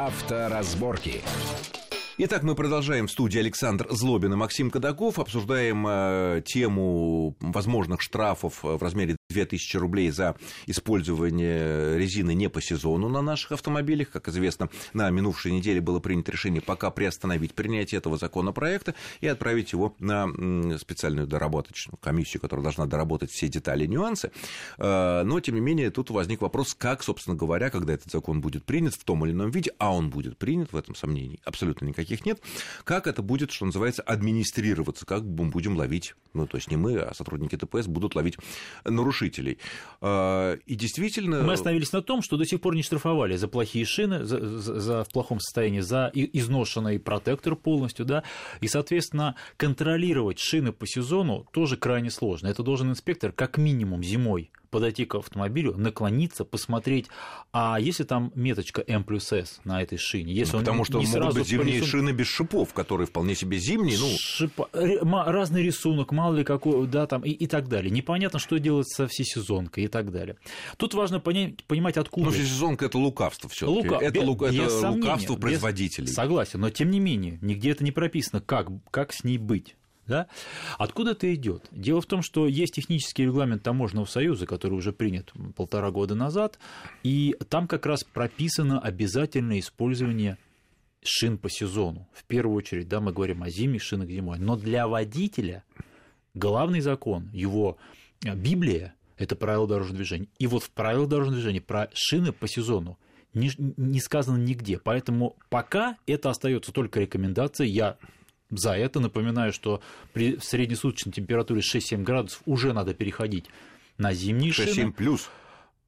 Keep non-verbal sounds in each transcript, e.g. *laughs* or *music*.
Авторазборки. Итак, мы продолжаем в студии Александр Злобин и Максим Кадаков. Обсуждаем э, тему возможных штрафов в размере 2000 рублей за использование резины не по сезону на наших автомобилях. Как известно, на минувшей неделе было принято решение пока приостановить принятие этого законопроекта и отправить его на специальную доработочную комиссию, которая должна доработать все детали и нюансы. Э, но, тем не менее, тут возник вопрос, как, собственно говоря, когда этот закон будет принят в том или ином виде, а он будет принят, в этом сомнений абсолютно никаких нет, как это будет, что называется, администрироваться, как мы будем ловить, ну, то есть не мы, а сотрудники ТПС будут ловить нарушения нарушителей. А, и действительно... Мы остановились на том, что до сих пор не штрафовали за плохие шины, за, за, за в плохом состоянии, за изношенный протектор полностью, да, и, соответственно, контролировать шины по сезону тоже крайне сложно. Это должен инспектор как минимум зимой подойти к автомобилю, наклониться, посмотреть, а если там меточка М плюс С на этой шине, если ну, он потому что не могут сразу быть зимние рисун... шины без шипов, которые вполне себе зимние, ну... Шипа... Разный рисунок, мало ли какой, да, там, и, и так далее. Непонятно, что делать со всесезонкой и так далее. Тут важно понять, понимать, откуда... Ну, всесезонка – это лукавство все Лука... Это, лук... это лукавство производителей. Без... Согласен, но тем не менее, нигде это не прописано, как, как с ней быть. Да? Откуда это идет? Дело в том, что есть технический регламент Таможенного союза, который уже принят полтора года назад, и там как раз прописано обязательное использование шин по сезону. В первую очередь, да, мы говорим о зиме, шинах зимой. Но для водителя главный закон, его э, Библия, это правила дорожного движения. И вот в правилах дорожного движения про шины по сезону не, не сказано нигде. Поэтому пока это остается только рекомендацией. Я за это. Напоминаю, что при среднесуточной температуре 6-7 градусов уже надо переходить на зимние 6-7 шины. плюс?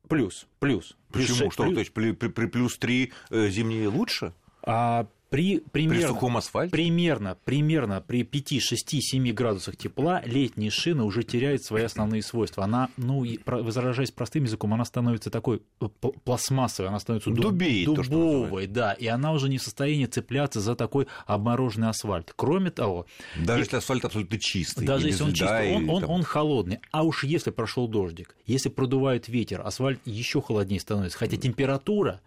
Плюс, плюс. Почему? Плюс что, плюс... то есть при, при, при плюс 3 э, зимние лучше? А при, примерно, при сухом асфальте? Примерно, примерно при 5, 6, 7 градусах тепла летняя шина уже теряет свои основные свойства. Она, ну, выражаясь простым языком, она становится такой э, пластмассовой, она становится Дубеет, дубовой, то, да, и она уже не в состоянии цепляться за такой обмороженный асфальт. Кроме того... Даже и, если асфальт абсолютно чистый. Даже если он чистый, он, он, он холодный. А уж если прошел дождик, если продувает ветер, асфальт еще холоднее становится. Хотя температура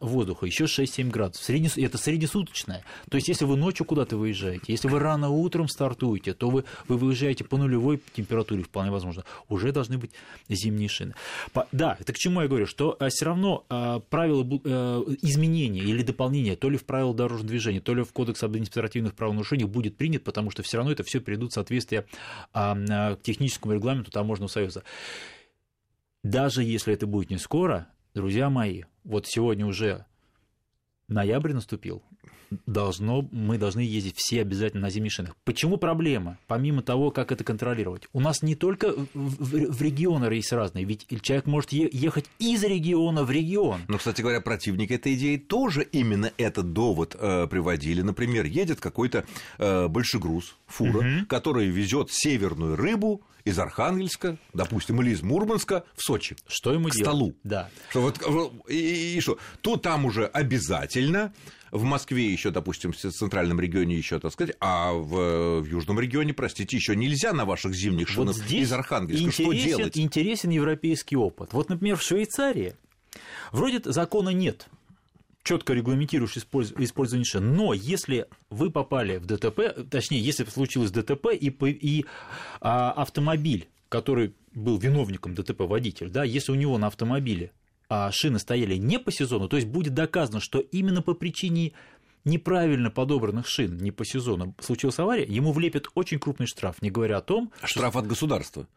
воздуха еще 6-7 градусов. Средне, это среднесуточная. То есть, если вы ночью куда-то выезжаете, если вы рано утром стартуете, то вы, вы выезжаете по нулевой температуре, вполне возможно, уже должны быть зимние шины. По, да, это к чему я говорю, что а, все равно а, правила а, изменения или дополнения то ли в правила дорожного движения, то ли в Кодекс об административных правонарушениях будет принят, потому что все равно это все придут в соответствие а, а, к техническому регламенту Таможенного союза. Даже если это будет не скоро, друзья мои, вот сегодня уже ноябрь наступил, должно, мы должны ездить все обязательно на зимних шинах. Почему проблема? Помимо того, как это контролировать. У нас не только в, в, в регионы есть разные, ведь человек может ехать из региона в регион. Но, кстати говоря, противники этой идеи тоже именно этот довод э, приводили. Например, едет какой-то э, большегруз, фура, угу. который везет северную рыбу из Архангельска, допустим, или из Мурманска в Сочи. Что ему к делать? столу. Да. Что вот, и, и что? То там уже обязательно в Москве еще, допустим, в центральном регионе еще, так сказать, а в, в южном регионе, простите, еще нельзя на ваших зимних шинах вот из Архангельска. Что делать? Интересен европейский опыт. Вот, например, в Швейцарии вроде закона нет, четко регламентируешь использование шин. Но если вы попали в ДТП, точнее, если случилось ДТП и, и а, автомобиль, который был виновником ДТП водитель, да, если у него на автомобиле а, шины стояли не по сезону, то есть будет доказано, что именно по причине неправильно подобранных шин не по сезону случилась авария, ему влепят очень крупный штраф, не говоря о том... Штраф что... от государства?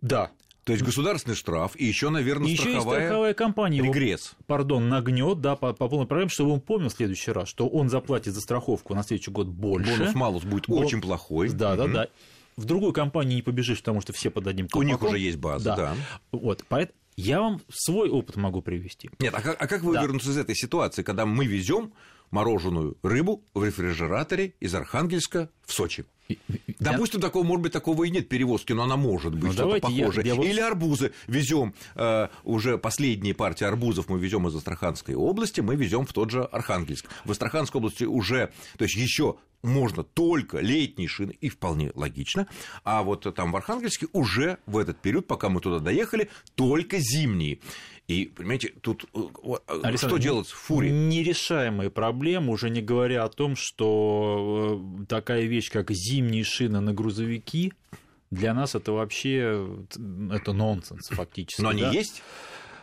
Да, то есть государственный штраф и еще, наверное, еще страховая, и страховая компания регресс. Его, пардон, нагнет, да, по, по полной программе, чтобы он помнил в следующий раз, что он заплатит за страховку на следующий год больше. Бонус-малус будет он, очень плохой. Да, угу. да, да. В другой компании не побежишь, потому что все под одним колпаком. У них уже есть база, да. да. Вот, поэтому я вам свой опыт могу привести. Нет, а как, а как вы да. вернуться из этой ситуации, когда мы везем мороженую рыбу в рефрижераторе из Архангельска в Сочи? Допустим, такого, может быть, такого и нет перевозки, но она может быть ну, что-то похожее. Я, я... Или арбузы везем э, уже последние партии арбузов мы везем из Астраханской области, мы везем в тот же Архангельск. В Астраханской области уже, то есть еще можно только летние шины, и вполне логично, а вот там в Архангельске уже в этот период, пока мы туда доехали, только зимние. И, понимаете, тут э, э, Александр, что делать в фуре? Нерешаемые проблемы, уже не говоря о том, что э, такая вещь, как зимние шины на грузовики, для нас это вообще это нонсенс фактически. Но они да? есть?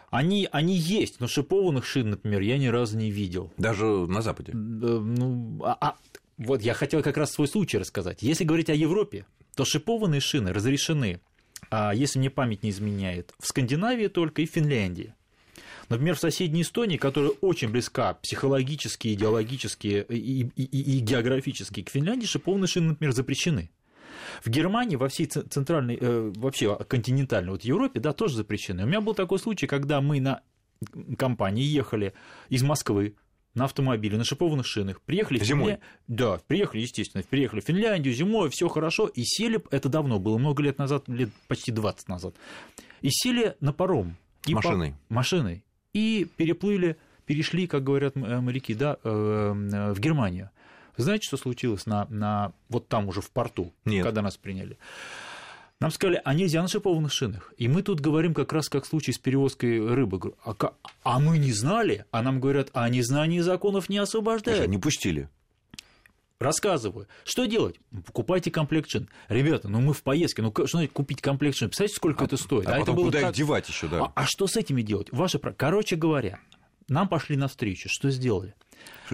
Они, они есть, но шипованных шин, например, я ни разу не видел. Даже на Западе? Ну, а, а, вот я хотел как раз свой случай рассказать. Если говорить о Европе, то шипованные шины разрешены если мне память не изменяет, в Скандинавии только и в Финляндии. Например, в соседней Эстонии, которая очень близка психологически, идеологически и, и, и, и географически к Финляндии, шипованные шины, например, запрещены. В Германии, во всей центральной, э, вообще континентальной вот Европе, да, тоже запрещены. У меня был такой случай, когда мы на компании ехали из Москвы на автомобиле, на шипованных шинах. Приехали зимой. В Да, приехали, естественно, приехали в Финляндию зимой, все хорошо, и сели, это давно было, много лет назад, лет почти 20 назад, и сели на паром. И машиной. По... Машиной. И переплыли, перешли, как говорят э, моряки, да, э, в Германию. Знаете, что случилось на, на вот там уже в порту, Нет. когда нас приняли? Нам сказали, а нельзя на шипованных шинах. И мы тут говорим как раз как случай с перевозкой рыбы. А, а мы не знали, а нам говорят, а незнание законов не освобождает. Не пустили. Рассказываю. Что делать? Покупайте комплект шин. Ребята, ну мы в поездке, ну что значит купить комплект шин? Представляете, сколько а, это стоит? А, а потом это было куда так... их девать еще, да? А, а что с этими делать? Ваше... Короче говоря, нам пошли навстречу. Что сделали?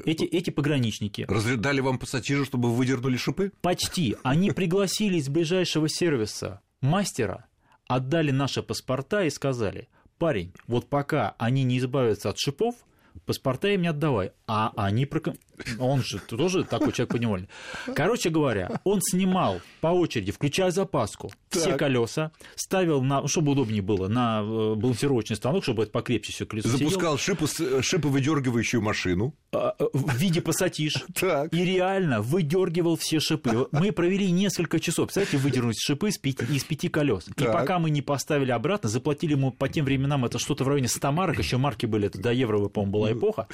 Эти, эти пограничники... Разредали вам пассатижи, чтобы вы выдернули шипы? Почти. Они пригласили из ближайшего сервиса мастера, отдали наши паспорта и сказали, парень, вот пока они не избавятся от шипов, паспорта им не отдавай. А они... Он же тоже такой человек подневольный. Короче говоря, он снимал по очереди, включая запаску, так. все колеса, ставил на, чтобы удобнее было, на э, балансировочный станок, чтобы это покрепче все колесо Запускал шипы, шиповыдергивающую машину. А, э, в виде пассатиж. *laughs* Так. И реально выдергивал все шипы. Мы провели несколько часов. Представляете, выдернуть шипы из пяти, из пяти колес. И пока мы не поставили обратно, заплатили ему по тем временам это что-то в районе 100 марок, еще марки были, это до евро, по-моему, была эпоха.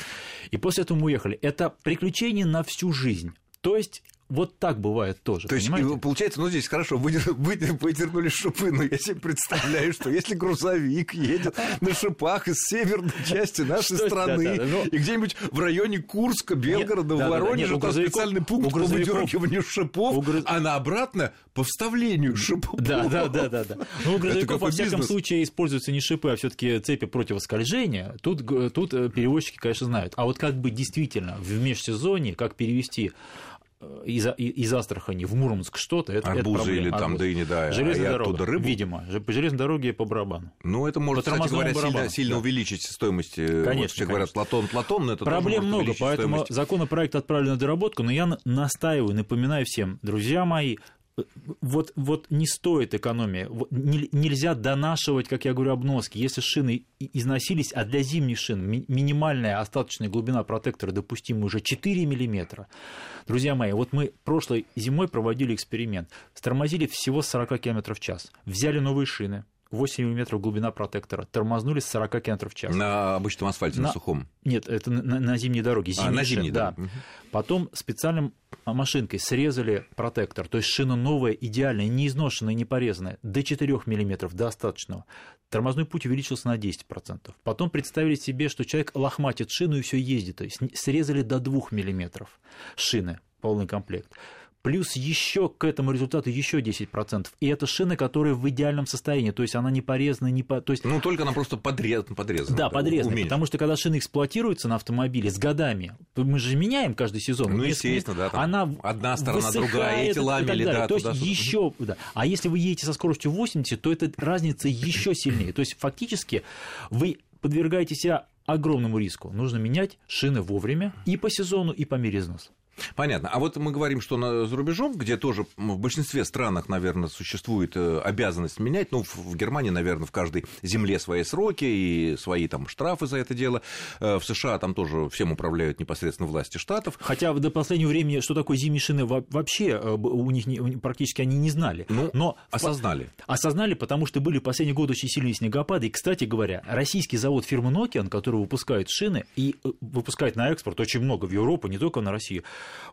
И после этого мы уехали. Это приключение на всю жизнь. То есть вот так бывает тоже. То понимаете? есть, получается, ну здесь хорошо, выдернули шипы, но я себе представляю, что если грузовик едет на шипах из северной части нашей страны, ну и где-нибудь в районе Курска, Белгорода, в Воронеже, там специальный пункт по выдергиванию шипов, а на обратно по вставлению шипов. Да, да, да, да. да. Ну, у грузовиков, во всяком случае, используются не шипы, а все-таки цепи противоскольжения. Тут, тут э, перевозчики, конечно, знают. А вот как бы действительно в межсезонье, как перевести из, из Астрахани в Мурманск что-то, это, Арбузы это или там дыни, да, Железная а дорога, рыбу? видимо, по железной дороге по барабану. Ну, это может, по кстати говоря, сильно, сильно да. увеличить стоимость, э, конечно, вот, все говорят, Платон, Платон, но это Проблем много, поэтому стоимость. законопроект отправлен на доработку, но я настаиваю, напоминаю всем, друзья мои, вот, вот не стоит экономия. Нельзя донашивать, как я говорю, обноски. Если шины износились, а для зимних шин минимальная остаточная глубина протектора допустима уже 4 мм. Друзья мои, вот мы прошлой зимой проводили эксперимент. Стормозили всего 40 км в час. Взяли новые шины, 8 мм глубина протектора, тормознули с 40 км в час. На обычном асфальте, на, на сухом? Нет, это на, на зимней дороге. Зимний а, на зимней, да. да. Потом специальным машинкой срезали протектор, то есть шина новая, идеальная, не изношенная, не порезанная, до 4 мм достаточного. Тормозной путь увеличился на 10%. Потом представили себе, что человек лохматит шину и все ездит, то есть срезали до 2 мм шины, полный комплект плюс еще к этому результату еще 10%. И это шины, которые в идеальном состоянии, то есть она не порезана, не по... то есть... Ну, только она просто подрез... подрезана. Да, подрезана, уменьшена. потому что когда шины эксплуатируются на автомобиле с годами, мы же меняем каждый сезон. Ну, естественно, да, там она одна сторона, другая, эти ламели, да, То есть еще, да. А если вы едете со скоростью 80, то эта разница еще сильнее. То есть фактически вы подвергаете себя огромному риску. Нужно менять шины вовремя и по сезону, и по мере износа. Понятно. А вот мы говорим, что на, за рубежом, где тоже в большинстве странах, наверное, существует э, обязанность менять, ну, в, в Германии, наверное, в каждой земле свои сроки и свои там штрафы за это дело. Э, в США там тоже всем управляют непосредственно власти штатов. Хотя до последнего времени, что такое зимние шины, вообще э, у них не, практически они не знали. Ну, Но осознали. Осознали, потому что были в последние годы очень сильные снегопады. И, кстати говоря, российский завод фирмы Nokian, который выпускает шины и выпускает на экспорт очень много в Европу, не только на Россию,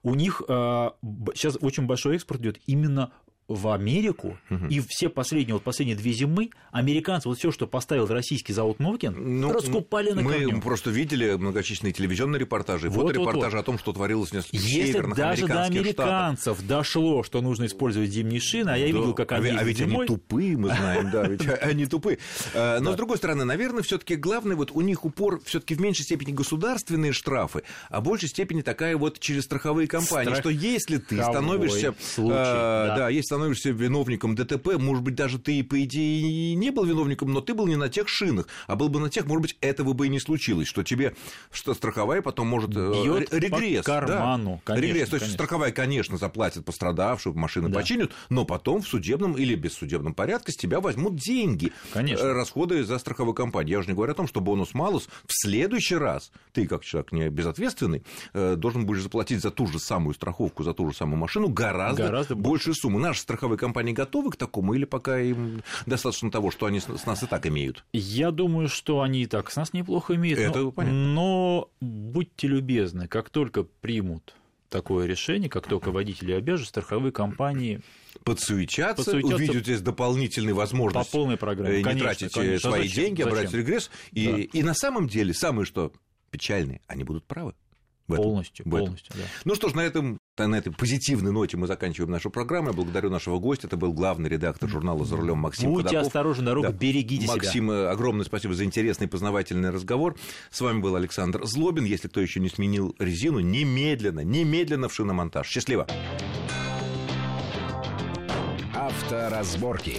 у них сейчас а, очень большой экспорт идет именно в Америку, угу. и все последние, вот последние две зимы американцы, вот все, что поставил российский завод Nokian, ну, раскупали на Мы корню. просто видели многочисленные телевизионные репортажи, вот, фоторепортажи вот, вот. о том, что творилось в нескольких Если северных даже до американцев штатах. дошло, что нужно использовать зимние шины, а я да. видел, как они А, а ведь зимой. они тупые, мы знаем, да, ведь *laughs* они тупые. Э, но, с другой стороны, наверное, все таки главное, вот у них упор все таки в меньшей степени государственные штрафы, а в большей степени такая вот через страховые компании, что если ты становишься... Да, если становишься виновником ДТП, может быть, даже ты, по идее, и не был виновником, но ты был не на тех шинах, а был бы на тех, может быть, этого бы и не случилось, что тебе что страховая потом может... Э, Бьет регресс. По карману, да, конечно, регресс. То есть конечно. страховая, конечно, заплатит пострадавшую, машины да. починят, но потом в судебном или бессудебном порядке с тебя возьмут деньги. Конечно. Э, расходы за страховую компанию. Я уже не говорю о том, что бонус-малус в следующий раз ты, как человек не безответственный, э, должен будешь заплатить за ту же самую страховку, за ту же самую машину гораздо, гораздо большую сумму. Наши страховые компании готовы к такому, или пока им достаточно того, что они с нас и так имеют? Я думаю, что они и так с нас неплохо имеют. Это но, понятно. Но будьте любезны, как только примут такое решение, как только водители обяжут, страховые компании подсуечаться, подсуечаться увидят здесь дополнительные возможности по полной программе. не конечно, тратить конечно. свои зачем? деньги, а зачем? брать регресс. И, да. и на самом деле, самое что печальное, они будут правы. В этом, полностью, в этом. полностью, да. Ну что ж, на этом на этой позитивной ноте мы заканчиваем нашу программу. Я благодарю нашего гостя. Это был главный редактор журнала «За рулем» Максим Будьте Ходаков. осторожны, дорога, да. берегите Максим, себя. Максим, огромное спасибо за интересный и познавательный разговор. С вами был Александр Злобин. Если кто еще не сменил резину, немедленно, немедленно в шиномонтаж. Счастливо! Авторазборки.